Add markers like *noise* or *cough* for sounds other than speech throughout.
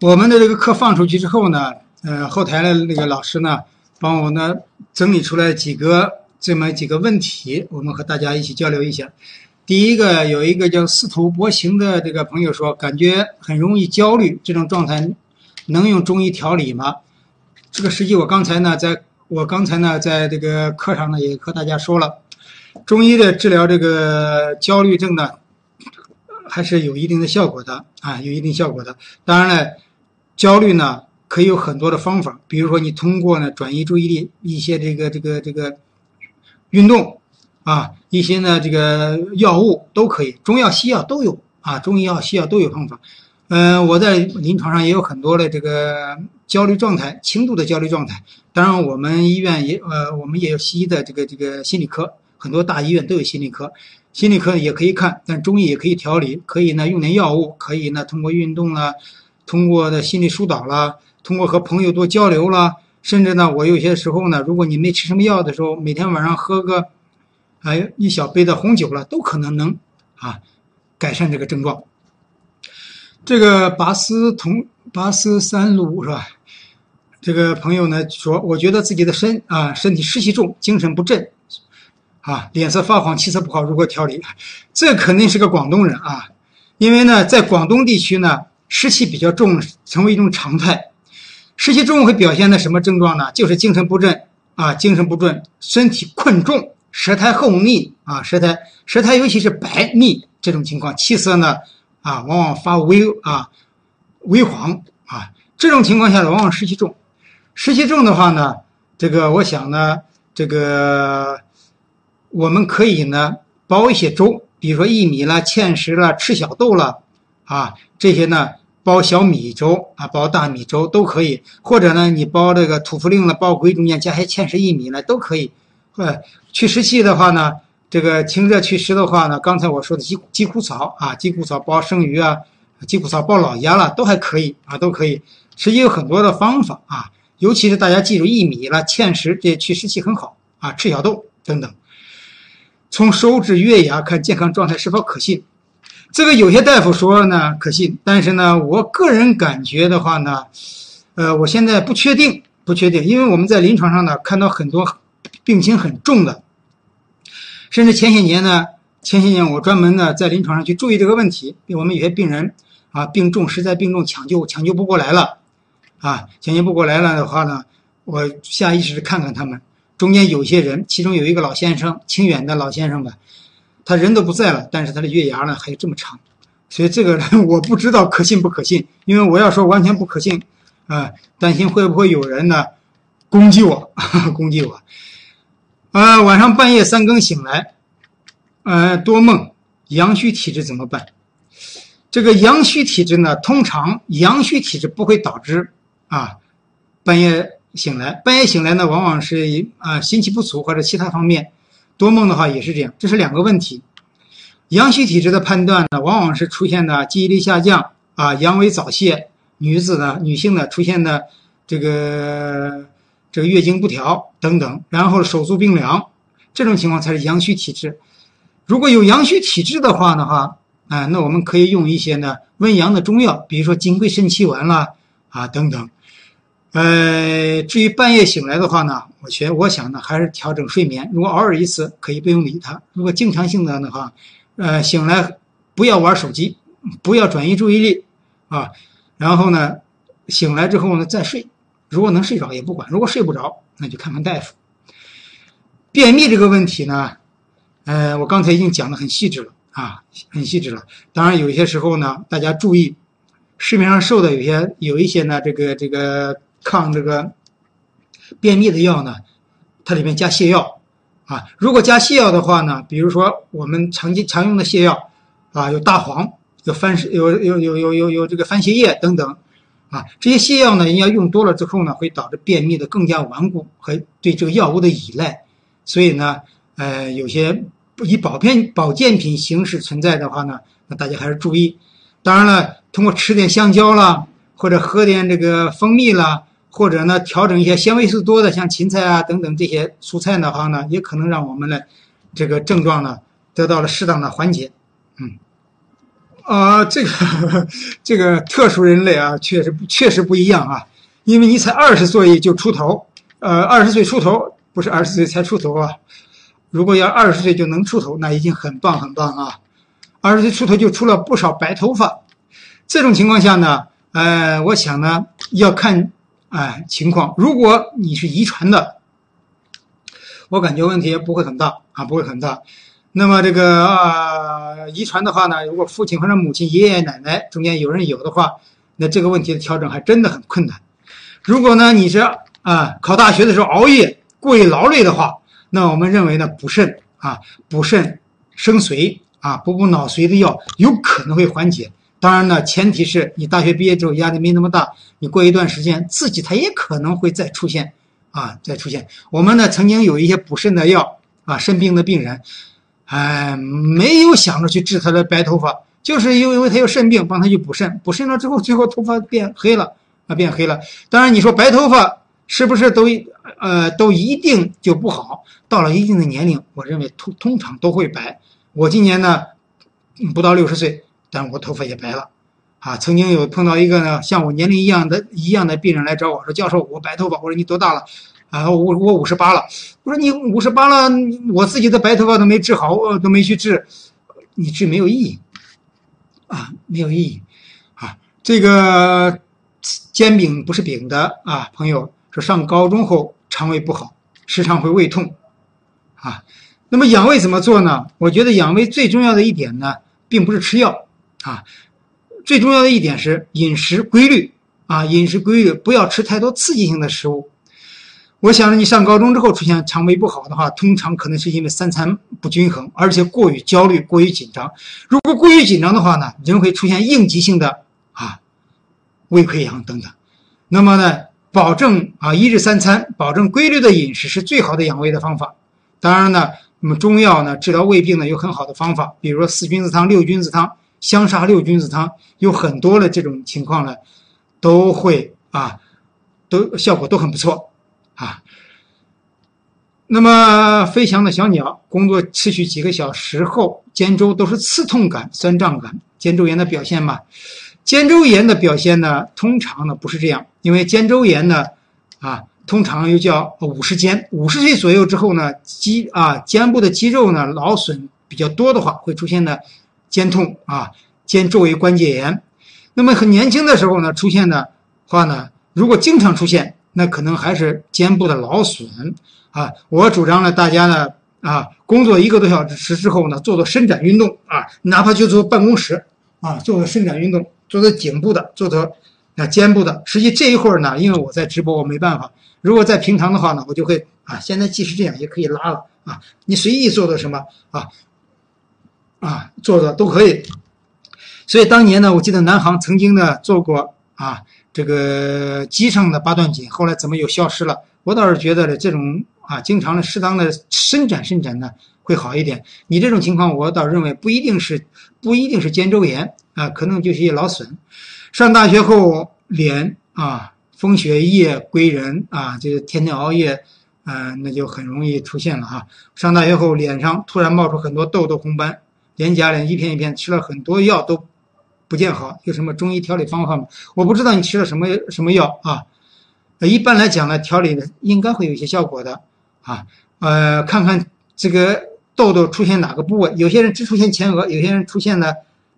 我们的这个课放出去之后呢，呃，后台的那个老师呢，帮我呢整理出来几个这么几个问题，我们和大家一起交流一下。第一个有一个叫司徒波行的这个朋友说，感觉很容易焦虑，这种状态能用中医调理吗？这个实际我刚才呢，在我刚才呢，在这个课上呢也和大家说了，中医的治疗这个焦虑症呢，还是有一定的效果的啊，有一定效果的。当然了。焦虑呢，可以有很多的方法，比如说你通过呢转移注意力，一些这个这个这个运动啊，一些呢这个药物都可以，中药西药都有啊，中医药西药都有方法。嗯，我在临床上也有很多的这个焦虑状态，轻度的焦虑状态。当然，我们医院也呃，我们也有西医的这个这个心理科，很多大医院都有心理科，心理科也可以看，但中医也可以调理，可以呢用点药物，可以呢通过运动啊。通过的心理疏导啦，通过和朋友多交流啦，甚至呢，我有些时候呢，如果你没吃什么药的时候，每天晚上喝个，哎，一小杯的红酒了，都可能能啊改善这个症状。这个拔丝同拔丝三路是吧？这个朋友呢说，我觉得自己的身啊身体湿气重，精神不振，啊脸色发黄，气色不好，如何调理？这肯定是个广东人啊，因为呢，在广东地区呢。湿气比较重，成为一种常态。湿气重会表现的什么症状呢？就是精神不振啊，精神不振，身体困重，舌苔厚腻啊，舌苔舌苔尤其是白腻这种情况，气色呢啊，往往发微啊微黄啊。这种情况下呢，往往湿气重。湿气重的话呢，这个我想呢，这个我们可以呢煲一些粥，比如说薏米啦、芡实啦、赤小豆啦啊。这些呢，煲小米粥啊，煲大米粥都可以，或者呢，你煲这个土茯苓了，煲龟中间加些芡实、薏米呢，都可以。呃，去湿气的话呢，这个清热祛湿的话呢，刚才我说的鸡鸡骨草啊，鸡骨草煲生鱼啊，鸡骨草煲老鸭了，都还可以啊，都可以。实际有很多的方法啊，尤其是大家记住薏米了、芡实这些祛湿气很好啊，赤小豆等等。从手指月牙看健康状态是否可信？这个有些大夫说呢可信，但是呢，我个人感觉的话呢，呃，我现在不确定，不确定，因为我们在临床上呢看到很多病情很重的，甚至前些年呢，前些年我专门呢在临床上去注意这个问题，我们有些病人啊病重，实在病重抢救抢救不过来了，啊抢救不过来了的话呢，我下意识看看他们，中间有些人，其中有一个老先生，清远的老先生吧。他人都不在了，但是他的月牙呢还有这么长，所以这个 *laughs* 我不知道可信不可信。因为我要说完全不可信，啊，担心会不会有人呢攻击我，*laughs* 攻击我。啊，晚上半夜三更醒来，呃，多梦，阳虚体质怎么办？这个阳虚体质呢，通常阳虚体质不会导致啊半夜醒来，半夜醒来呢，往往是啊心气不足或者其他方面。多梦的话也是这样，这是两个问题。阳虚体质的判断呢，往往是出现的记忆力下降啊，阳痿早泄，女子呢，女性呢出现的这个这个月经不调等等，然后手足冰凉，这种情况才是阳虚体质。如果有阳虚体质的话的话，啊，那我们可以用一些呢温阳的中药，比如说金匮肾气丸啦啊等等。呃，至于半夜醒来的话呢，我觉我想呢，还是调整睡眠。如果偶尔一次，可以不用理他；如果经常性的的话，呃，醒来不要玩手机，不要转移注意力啊。然后呢，醒来之后呢再睡。如果能睡着也不管，如果睡不着，那就看看大夫。便秘这个问题呢，呃，我刚才已经讲的很细致了啊，很细致了。当然，有些时候呢，大家注意，市面上售的有些有一些呢，这个这个。抗这个便秘的药呢，它里面加泻药啊。如果加泻药的话呢，比如说我们常见常用的泻药啊，有大黄，有番有有有有有有这个番泻叶等等啊。这些泻药呢，人家用多了之后呢，会导致便秘的更加顽固和对这个药物的依赖。所以呢，呃，有些以保健保健品形式存在的话呢，那大家还是注意。当然了，通过吃点香蕉啦，或者喝点这个蜂蜜啦。或者呢，调整一些纤维素多的，像芹菜啊等等这些蔬菜的话呢，也可能让我们的这个症状呢得到了适当的缓解。嗯，啊，这个这个特殊人类啊，确实确实不一样啊，因为你才二十岁就出头，呃，二十岁出头不是二十岁才出头啊，如果要二十岁就能出头，那已经很棒很棒啊，二十岁出头就出了不少白头发，这种情况下呢，呃，我想呢要看哎情况，如果你是遗传的，我感觉问题不会很大啊，不会很大。那么这个啊，遗传的话呢，如果父亲或者母亲、爷爷奶奶中间有人有的话，那这个问题的调整还真的很困难。如果呢你是啊考大学的时候熬夜过于劳累的话，那我们认为呢补肾啊补肾生髓啊补补脑髓的药有可能会缓解。当然呢，前提是你大学毕业之后压力没那么大，你过一段时间自己它也可能会再出现啊再出现。我们呢曾经有一些补肾的药啊，肾病的病人。哎，没有想着去治他的白头发，就是因为他有肾病，帮他去补肾，补肾了之后，最后头发变黑了，啊，变黑了。当然，你说白头发是不是都呃都一定就不好？到了一定的年龄，我认为通通常都会白。我今年呢不到六十岁，但我头发也白了，啊，曾经有碰到一个呢像我年龄一样的一样的病人来找我说：“教授，我白头发。”我说：“你多大了？”啊，我我五十八了。我说你五十八了，我自己的白头发都没治好，都没去治，你治没有意义，啊，没有意义，啊，这个煎饼不是饼的啊，朋友说上高中后肠胃不好，时常会胃痛，啊，那么养胃怎么做呢？我觉得养胃最重要的一点呢，并不是吃药，啊，最重要的一点是饮食规律，啊，饮食规律，不要吃太多刺激性的食物。我想着你上高中之后出现肠胃不好的话，通常可能是因为三餐不均衡，而且过于焦虑、过于紧张。如果过于紧张的话呢，人会出现应激性的啊胃溃疡等等。那么呢，保证啊一日三餐，保证规律的饮食是最好的养胃的方法。当然呢，那么中药呢治疗胃病呢有很好的方法，比如说四君子汤、六君子汤、香砂六君子汤，有很多的这种情况呢，都会啊都效果都很不错。啊，那么飞翔的小鸟工作持续几个小时后，肩周都是刺痛感、酸胀感，肩周炎的表现嘛？肩周炎的表现呢，通常呢不是这样，因为肩周炎呢，啊，通常又叫五十肩，五十岁左右之后呢，肌啊肩部的肌肉呢劳损比较多的话，会出现的肩痛啊，肩周围关节炎。那么很年轻的时候呢，出现的话呢，如果经常出现。那可能还是肩部的劳损啊！我主张呢，大家呢啊，工作一个多小时之后呢，做做伸展运动啊，哪怕就坐办公室啊，做做伸展运动，做做颈部的，做做啊肩部的。实际这一会儿呢，因为我在直播，我没办法。如果在平常的话呢，我就会啊，现在即使这样也可以拉了啊，你随意做做什么啊啊，做做都可以。所以当年呢，我记得南航曾经呢做过啊。这个机上的八段锦后来怎么又消失了？我倒是觉得呢，这种啊，经常的适当的伸展伸展呢，会好一点。你这种情况，我倒认为不一定是不一定是肩周炎啊，可能就是一些劳损。上大学后脸啊，风雪夜归人啊，就是天天熬夜，嗯，那就很容易出现了哈。上大学后脸上突然冒出很多痘痘红斑，脸颊脸一片一片，吃了很多药都。不见好，有什么中医调理方法吗？我不知道你吃了什么什么药啊？一般来讲呢，调理的应该会有一些效果的啊。呃，看看这个痘痘出现哪个部位，有些人只出现前额，有些人出现了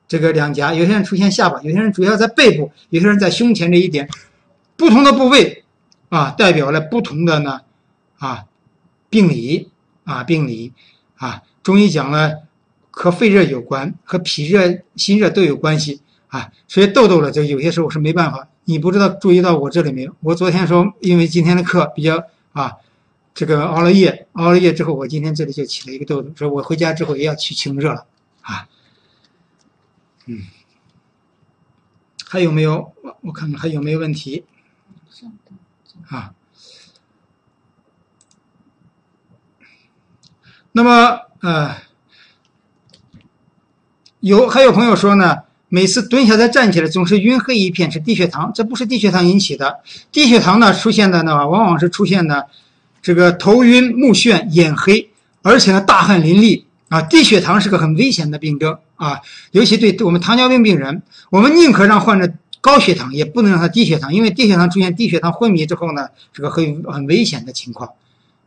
这个两颊，有些人出现下巴，有些人主要在背部，有些人在胸前这一点，不同的部位啊，代表了不同的呢啊病理啊病理啊。中医讲了。和肺热有关，和脾热、心热都有关系啊。所以痘痘了，就有些时候是没办法。你不知道注意到我这里没有？我昨天说，因为今天的课比较啊，这个熬了夜，熬了夜之后，我今天这里就起了一个痘痘。所以我回家之后也要去清热了啊。嗯，还有没有？我我看看还有没有问题？啊。那么呃。有还有朋友说呢，每次蹲下再站起来总是晕黑一片，是低血糖。这不是低血糖引起的，低血糖呢出现的呢，往往是出现的这个头晕目眩、眼黑，而且呢大汗淋漓啊，低血糖是个很危险的病症啊，尤其对我们糖尿病病人，我们宁可让患者高血糖，也不能让他低血糖，因为低血糖出现低血糖昏迷之后呢，是个很很危险的情况，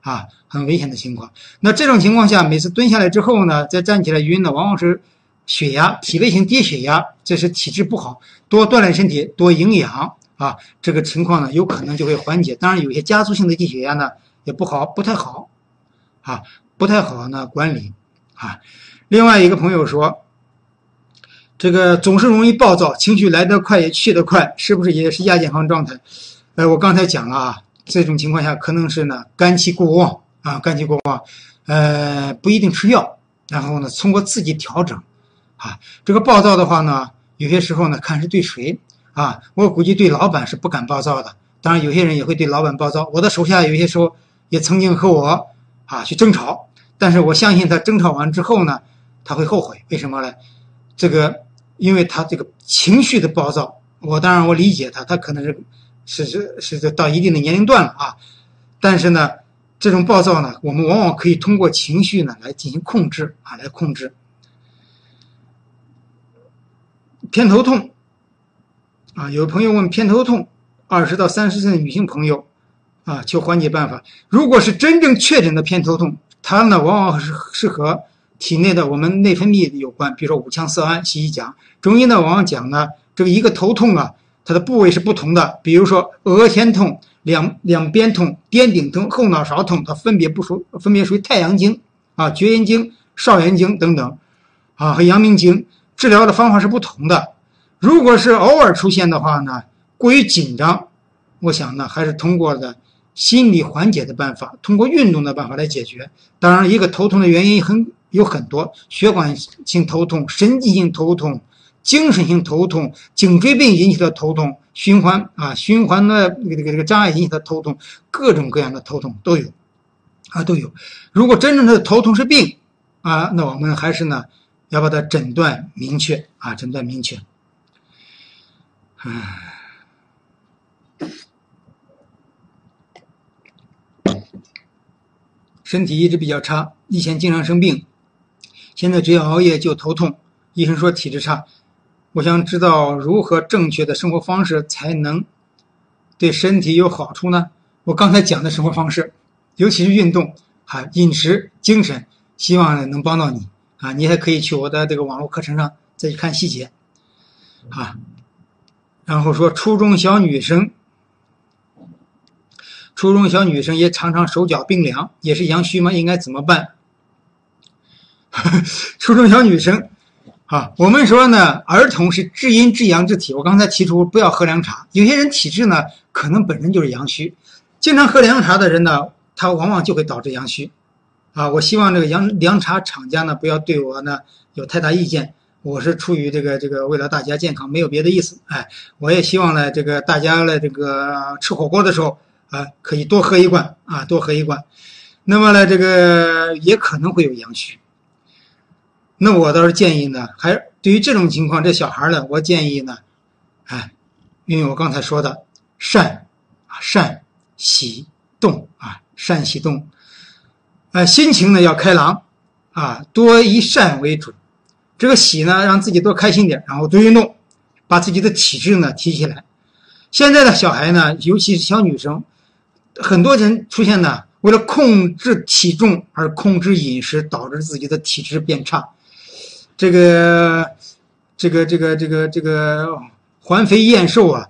啊，很危险的情况。那这种情况下，每次蹲下来之后呢，再站起来晕呢，往往是血压体位性低血压，这是体质不好，多锻炼身体，多营养啊，这个情况呢，有可能就会缓解。当然，有些家族性的低血压呢，也不好，不太好，啊，不太好呢管理。啊，另外一个朋友说，这个总是容易暴躁，情绪来得快也去得快，是不是也是亚健康状态？呃，我刚才讲了啊，这种情况下可能是呢肝气过旺啊，肝气过旺，呃，不一定吃药，然后呢通过自己调整，啊，这个暴躁的话呢，有些时候呢看是对谁啊，我估计对老板是不敢暴躁的，当然有些人也会对老板暴躁，我的手下有些时候也曾经和我啊去争吵。但是我相信他争吵完之后呢，他会后悔。为什么呢？这个，因为他这个情绪的暴躁，我当然我理解他，他可能是是是是到一定的年龄段了啊。但是呢，这种暴躁呢，我们往往可以通过情绪呢来进行控制啊，来控制。偏头痛啊，有朋友问偏头痛，二十到三十岁的女性朋友啊，求缓解办法。如果是真正确诊的偏头痛，它呢，往往是是和体内的我们内分泌有关，比如说五羟色胺。西医讲，中医呢往往讲呢，这个一个头痛啊，它的部位是不同的，比如说额前痛、两两边痛、颠顶痛、后脑勺痛，它分别不属，分别属于太阳经啊、厥阴经、少阳经等等，啊和阳明经，治疗的方法是不同的。如果是偶尔出现的话呢，过于紧张，我想呢还是通过的。心理缓解的办法，通过运动的办法来解决。当然，一个头痛的原因很有很多，血管性头痛、神经性头痛、精神性头痛、颈椎病引起的头痛、循环啊循环的这个这个这个障碍引起的头痛，各种各样的头痛都有，啊都有。如果真正的头痛是病啊，那我们还是呢要把它诊断明确啊，诊断明确。唉。身体一直比较差，以前经常生病，现在只要熬夜就头痛。医生说体质差，我想知道如何正确的生活方式才能对身体有好处呢？我刚才讲的生活方式，尤其是运动、哈饮食、精神，希望能帮到你啊！你还可以去我的这个网络课程上再去看细节啊。然后说初中小女生。初中小女生也常常手脚冰凉，也是阳虚吗？应该怎么办？*laughs* 初中小女生，啊，我们说呢，儿童是至阴至阳之体。我刚才提出不要喝凉茶，有些人体质呢可能本身就是阳虚，经常喝凉茶的人呢，他往往就会导致阳虚。啊，我希望这个凉凉茶厂家呢不要对我呢有太大意见，我是出于这个这个为了大家健康，没有别的意思。哎，我也希望呢这个大家呢这个吃火锅的时候。啊，可以多喝一罐啊，多喝一罐。那么呢，这个也可能会有阳虚。那我倒是建议呢，还对于这种情况，这小孩呢，我建议呢，哎，因为我刚才说的善，善喜动啊，善喜动，心情呢要开朗啊，多以善为主。这个喜呢，让自己多开心点，然后多运动，把自己的体质呢提起来。现在的小孩呢，尤其是小女生。很多人出现呢，为了控制体重而控制饮食，导致自己的体质变差。这个，这个，这个，这个，这个环肥燕瘦啊，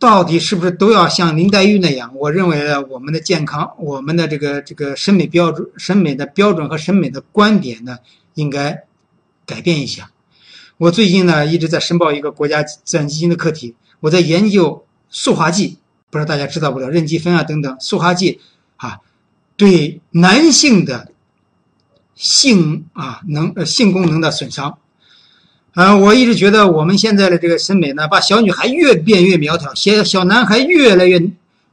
到底是不是都要像林黛玉那样？我认为呢，我们的健康，我们的这个这个审美标准、审美的标准和审美的观点呢，应该改变一下。我最近呢，一直在申报一个国家自然基金的课题，我在研究塑化剂。不知道大家知道不知道，任基酚啊等等塑化剂，啊，对男性的性啊能呃性功能的损伤，啊，我一直觉得我们现在的这个审美呢，把小女孩越变越苗条，小小男孩越来越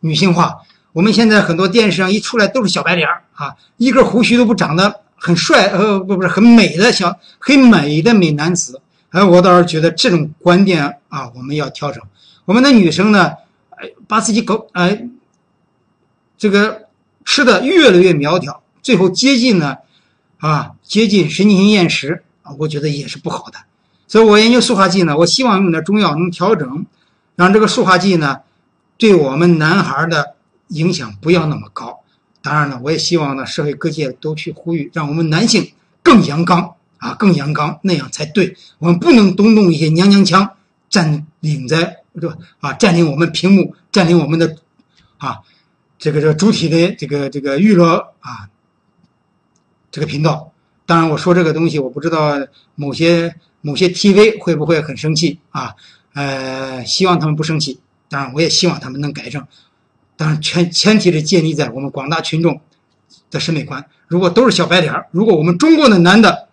女性化。我们现在很多电视上一出来都是小白脸儿啊，一根胡须都不长得很帅，呃不不是很美的小很美的美男子。哎，我倒是觉得这种观点啊，我们要调整。我们的女生呢？哎，把自己搞哎，这个吃的越来越苗条，最后接近呢，啊，接近神经性厌食啊，我觉得也是不好的。所以我研究塑化剂呢，我希望用点中药能调整，让这个塑化剂呢，对我们男孩的影响不要那么高。当然了，我也希望呢，社会各界都去呼吁，让我们男性更阳刚啊，更阳刚，那样才对。我们不能动动一些娘娘腔，占领在这啊，占领我们屏幕，占领我们的啊，这个这个主体的这个这个娱乐啊，这个频道。当然，我说这个东西，我不知道某些某些 TV 会不会很生气啊？呃，希望他们不生气。当然，我也希望他们能改正。当然，前前提是建立在我们广大群众的审美观。如果都是小白脸如果我们中国的男的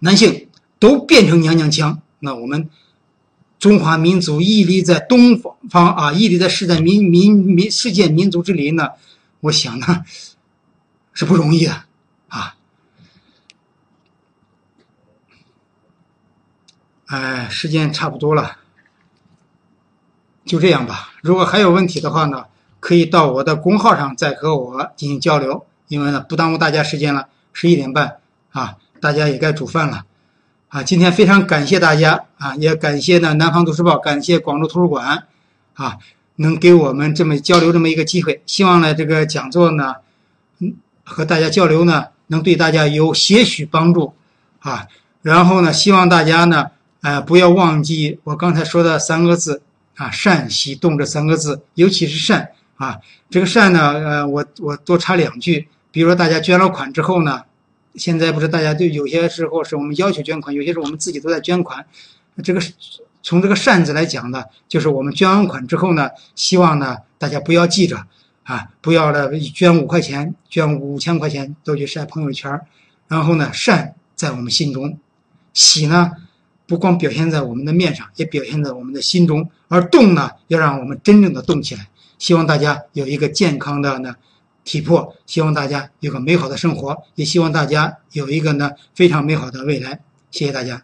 男性都变成娘娘腔，那我们中华民族屹立在东方啊，屹立在世界民民民世界民族之林呢，我想呢是不容易的。哎，时间差不多了。就这样吧。如果还有问题的话呢，可以到我的公号上再和我进行交流。因为呢，不耽误大家时间了，十一点半啊，大家也该煮饭了啊。今天非常感谢大家啊，也感谢呢南方都市报，感谢广州图书馆啊，能给我们这么交流这么一个机会。希望呢这个讲座呢，嗯，和大家交流呢，能对大家有些许帮助啊。然后呢，希望大家呢，呃，不要忘记我刚才说的三个字。啊，善喜动这三个字，尤其是善啊，这个善呢，呃，我我多插两句，比如说大家捐了款之后呢，现在不是大家对有些时候是我们要求捐款，有些时候我们自己都在捐款，这个从这个善字来讲呢，就是我们捐完款之后呢，希望呢大家不要记着啊，不要了捐五块钱，捐五千块钱都去晒朋友圈，然后呢善在我们心中，喜呢。不光表现在我们的面上，也表现在我们的心中。而动呢，要让我们真正的动起来。希望大家有一个健康的呢体魄，希望大家有个美好的生活，也希望大家有一个呢非常美好的未来。谢谢大家。